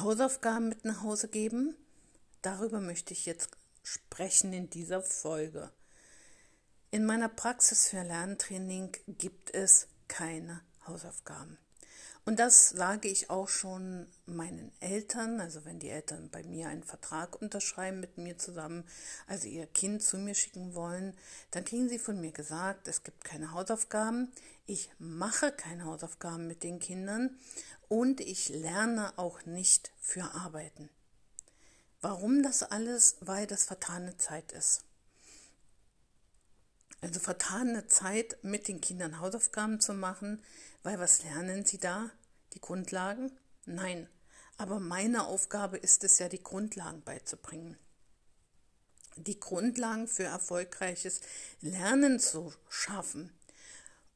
Hausaufgaben mit nach Hause geben? Darüber möchte ich jetzt sprechen in dieser Folge. In meiner Praxis für Lerntraining gibt es keine Hausaufgaben. Und das sage ich auch schon meinen Eltern, also wenn die Eltern bei mir einen Vertrag unterschreiben mit mir zusammen, also ihr Kind zu mir schicken wollen, dann kriegen sie von mir gesagt, es gibt keine Hausaufgaben, ich mache keine Hausaufgaben mit den Kindern und ich lerne auch nicht für Arbeiten. Warum das alles? Weil das vertane Zeit ist. Also vertane Zeit mit den Kindern Hausaufgaben zu machen, weil was lernen sie da? Die Grundlagen? Nein. Aber meine Aufgabe ist es ja, die Grundlagen beizubringen. Die Grundlagen für erfolgreiches Lernen zu schaffen.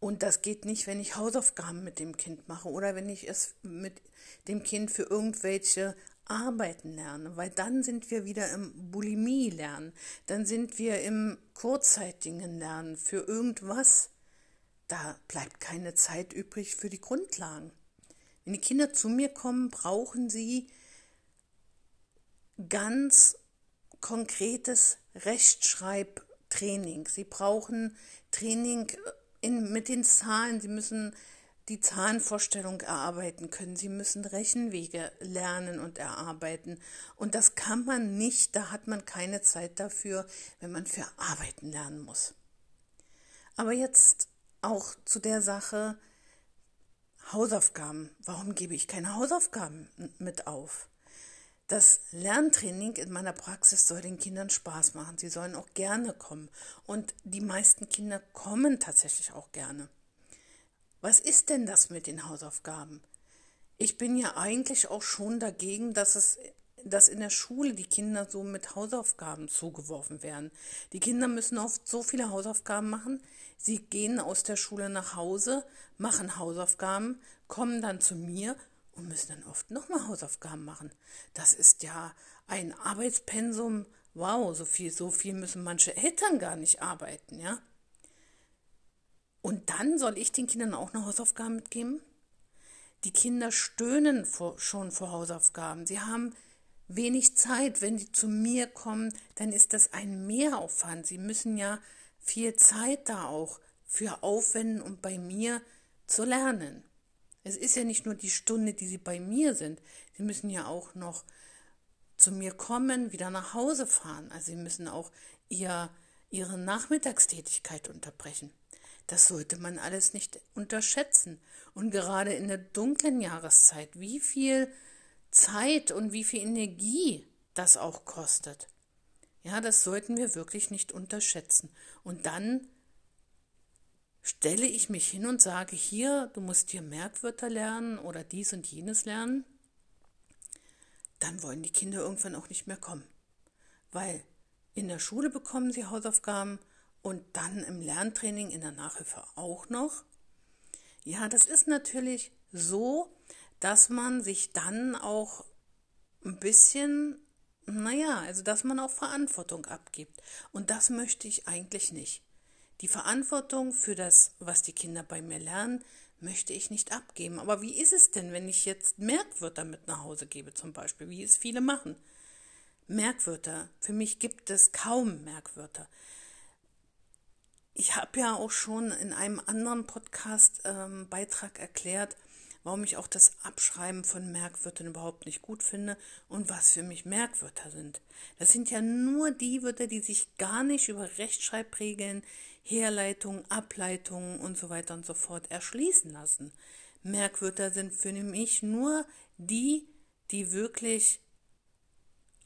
Und das geht nicht, wenn ich Hausaufgaben mit dem Kind mache oder wenn ich es mit dem Kind für irgendwelche Arbeiten lerne, weil dann sind wir wieder im Bulimie lernen, dann sind wir im kurzzeitigen Lernen für irgendwas. Da bleibt keine Zeit übrig für die Grundlagen. Wenn die Kinder zu mir kommen, brauchen sie ganz konkretes Rechtschreibtraining. Sie brauchen Training in, mit den Zahlen. Sie müssen die Zahlenvorstellung erarbeiten können. Sie müssen Rechenwege lernen und erarbeiten. Und das kann man nicht, da hat man keine Zeit dafür, wenn man für Arbeiten lernen muss. Aber jetzt auch zu der Sache, Hausaufgaben. Warum gebe ich keine Hausaufgaben mit auf? Das Lerntraining in meiner Praxis soll den Kindern Spaß machen. Sie sollen auch gerne kommen. Und die meisten Kinder kommen tatsächlich auch gerne. Was ist denn das mit den Hausaufgaben? Ich bin ja eigentlich auch schon dagegen, dass es dass in der Schule die Kinder so mit Hausaufgaben zugeworfen werden. Die Kinder müssen oft so viele Hausaufgaben machen. Sie gehen aus der Schule nach Hause, machen Hausaufgaben, kommen dann zu mir und müssen dann oft nochmal Hausaufgaben machen. Das ist ja ein Arbeitspensum. Wow, so viel, so viel müssen manche Eltern gar nicht arbeiten, ja? Und dann soll ich den Kindern auch noch Hausaufgaben mitgeben? Die Kinder stöhnen vor, schon vor Hausaufgaben. Sie haben wenig Zeit. Wenn sie zu mir kommen, dann ist das ein Mehraufwand. Sie müssen ja viel Zeit da auch für aufwenden, um bei mir zu lernen. Es ist ja nicht nur die Stunde, die sie bei mir sind. Sie müssen ja auch noch zu mir kommen, wieder nach Hause fahren. Also sie müssen auch ihr, ihre Nachmittagstätigkeit unterbrechen. Das sollte man alles nicht unterschätzen. Und gerade in der dunklen Jahreszeit, wie viel Zeit und wie viel Energie das auch kostet. Ja, das sollten wir wirklich nicht unterschätzen. Und dann stelle ich mich hin und sage, hier, du musst hier Merkwörter lernen oder dies und jenes lernen, dann wollen die Kinder irgendwann auch nicht mehr kommen. Weil in der Schule bekommen sie Hausaufgaben und dann im Lerntraining in der Nachhilfe auch noch. Ja, das ist natürlich so, dass man sich dann auch ein bisschen, naja, also dass man auch Verantwortung abgibt. Und das möchte ich eigentlich nicht. Die Verantwortung für das, was die Kinder bei mir lernen, möchte ich nicht abgeben. Aber wie ist es denn, wenn ich jetzt Merkwörter mit nach Hause gebe, zum Beispiel, wie es viele machen? Merkwörter. Für mich gibt es kaum Merkwörter. Ich habe ja auch schon in einem anderen Podcast-Beitrag ähm, erklärt, warum ich auch das Abschreiben von Merkwörtern überhaupt nicht gut finde und was für mich Merkwörter sind. Das sind ja nur die Wörter, die sich gar nicht über Rechtschreibregeln, Herleitungen, Ableitungen und so weiter und so fort erschließen lassen. Merkwörter sind für mich nur die, die wirklich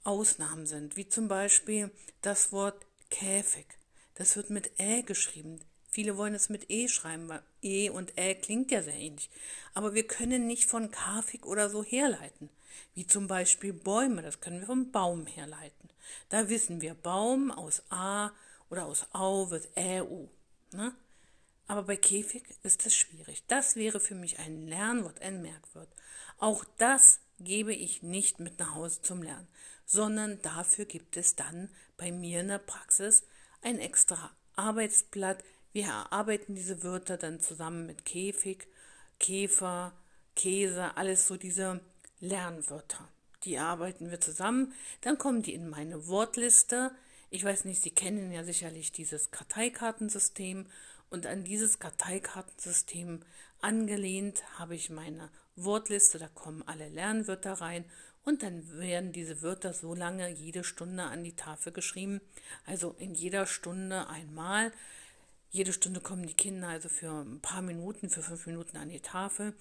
Ausnahmen sind, wie zum Beispiel das Wort Käfig. Das wird mit Ä geschrieben. Viele wollen es mit E schreiben, weil E und Ä klingt ja sehr ähnlich. Aber wir können nicht von Kafik oder so herleiten. Wie zum Beispiel Bäume, das können wir vom Baum herleiten. Da wissen wir, Baum aus A oder aus Au wird Ä, U. Ne? Aber bei Käfig ist es schwierig. Das wäre für mich ein Lernwort, ein Merkwort. Auch das gebe ich nicht mit nach Hause zum Lernen, sondern dafür gibt es dann bei mir in der Praxis ein extra Arbeitsblatt, wir erarbeiten diese Wörter dann zusammen mit Käfig, Käfer, Käse, alles so diese Lernwörter. Die arbeiten wir zusammen. Dann kommen die in meine Wortliste. Ich weiß nicht, Sie kennen ja sicherlich dieses Karteikartensystem. Und an dieses Karteikartensystem angelehnt habe ich meine Wortliste. Da kommen alle Lernwörter rein. Und dann werden diese Wörter so lange jede Stunde an die Tafel geschrieben. Also in jeder Stunde einmal. Jede Stunde kommen die Kinder also für ein paar Minuten, für fünf Minuten an die Tafel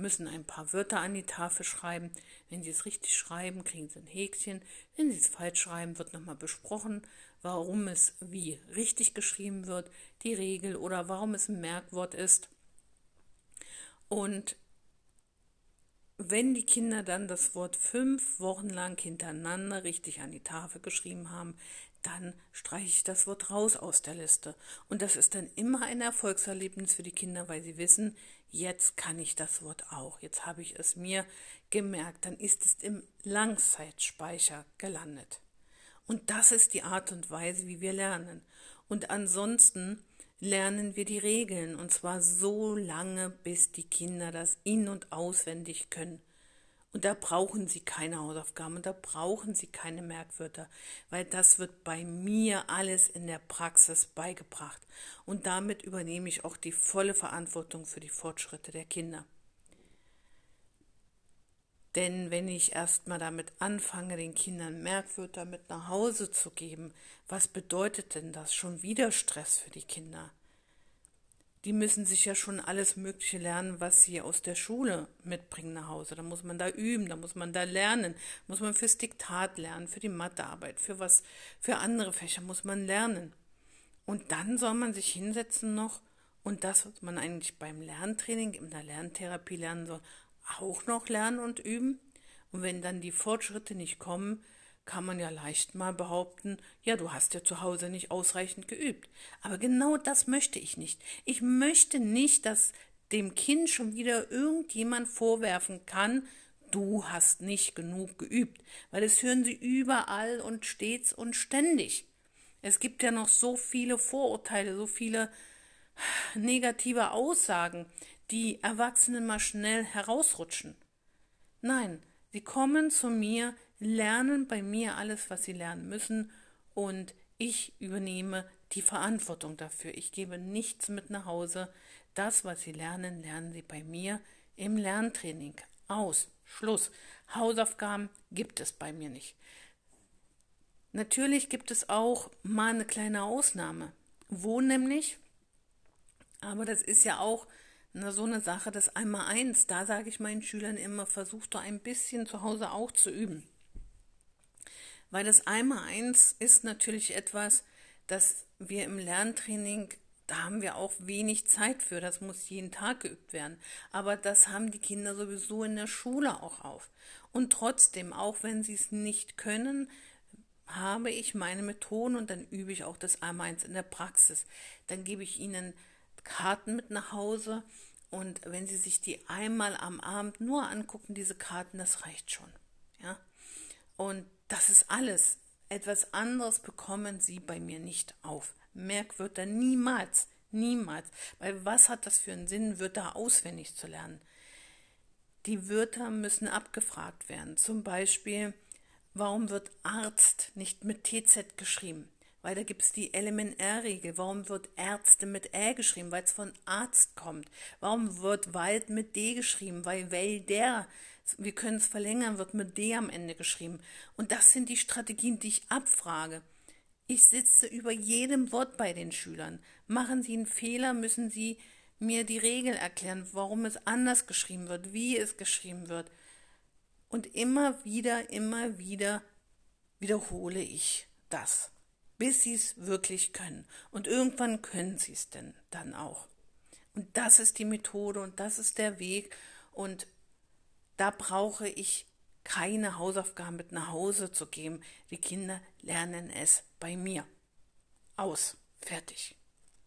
müssen ein paar Wörter an die Tafel schreiben. Wenn sie es richtig schreiben, kriegen sie ein Häkchen. Wenn sie es falsch schreiben, wird nochmal besprochen, warum es wie richtig geschrieben wird, die Regel oder warum es ein Merkwort ist. Und wenn die Kinder dann das Wort fünf Wochen lang hintereinander richtig an die Tafel geschrieben haben, dann streiche ich das Wort raus aus der Liste. Und das ist dann immer ein Erfolgserlebnis für die Kinder, weil sie wissen, jetzt kann ich das Wort auch. Jetzt habe ich es mir gemerkt. Dann ist es im Langzeitspeicher gelandet. Und das ist die Art und Weise, wie wir lernen. Und ansonsten lernen wir die Regeln. Und zwar so lange, bis die Kinder das in- und auswendig können. Und da brauchen Sie keine Hausaufgaben und da brauchen Sie keine Merkwörter, weil das wird bei mir alles in der Praxis beigebracht. Und damit übernehme ich auch die volle Verantwortung für die Fortschritte der Kinder. Denn wenn ich erstmal damit anfange, den Kindern Merkwörter mit nach Hause zu geben, was bedeutet denn das? Schon wieder Stress für die Kinder die müssen sich ja schon alles Mögliche lernen, was sie aus der Schule mitbringen nach Hause. Da muss man da üben, da muss man da lernen, muss man fürs Diktat lernen, für die Mathearbeit, für was, für andere Fächer muss man lernen. Und dann soll man sich hinsetzen noch und das, was man eigentlich beim Lerntraining, in der Lerntherapie lernen soll, auch noch lernen und üben. Und wenn dann die Fortschritte nicht kommen, kann man ja leicht mal behaupten, ja, du hast ja zu Hause nicht ausreichend geübt. Aber genau das möchte ich nicht. Ich möchte nicht, dass dem Kind schon wieder irgendjemand vorwerfen kann, du hast nicht genug geübt, weil das hören sie überall und stets und ständig. Es gibt ja noch so viele Vorurteile, so viele negative Aussagen, die Erwachsenen mal schnell herausrutschen. Nein, sie kommen zu mir, lernen bei mir alles, was sie lernen müssen und ich übernehme die Verantwortung dafür. Ich gebe nichts mit nach Hause. Das, was sie lernen, lernen sie bei mir im Lerntraining. Aus. Schluss. Hausaufgaben gibt es bei mir nicht. Natürlich gibt es auch mal eine kleine Ausnahme. Wo nämlich? Aber das ist ja auch na, so eine Sache, das einmal eins. Da sage ich meinen Schülern immer, versuch doch ein bisschen zu Hause auch zu üben. Weil das Einmal-Eins ist natürlich etwas, das wir im Lerntraining, da haben wir auch wenig Zeit für. Das muss jeden Tag geübt werden. Aber das haben die Kinder sowieso in der Schule auch auf. Und trotzdem, auch wenn sie es nicht können, habe ich meine Methoden und dann übe ich auch das Einmal-Eins in der Praxis. Dann gebe ich ihnen Karten mit nach Hause und wenn sie sich die einmal am Abend nur angucken, diese Karten, das reicht schon. Ja? Und das ist alles. Etwas anderes bekommen Sie bei mir nicht auf. Merkwörter niemals, niemals. Weil was hat das für einen Sinn, Wörter auswendig zu lernen? Die Wörter müssen abgefragt werden. Zum Beispiel, warum wird Arzt nicht mit TZ geschrieben? Weil da gibt es die LMNR-Regel. Warum wird Ärzte mit Ä geschrieben? Weil es von Arzt kommt. Warum wird Wald mit D geschrieben? Weil Wälder wir können es verlängern, wird mit D am Ende geschrieben. Und das sind die Strategien, die ich abfrage. Ich sitze über jedem Wort bei den Schülern. Machen sie einen Fehler, müssen sie mir die Regel erklären, warum es anders geschrieben wird, wie es geschrieben wird. Und immer wieder, immer wieder wiederhole ich das, bis sie es wirklich können. Und irgendwann können sie es denn dann auch. Und das ist die Methode und das ist der Weg. Und da brauche ich keine Hausaufgaben mit nach Hause zu geben. Die Kinder lernen es bei mir. Aus. Fertig.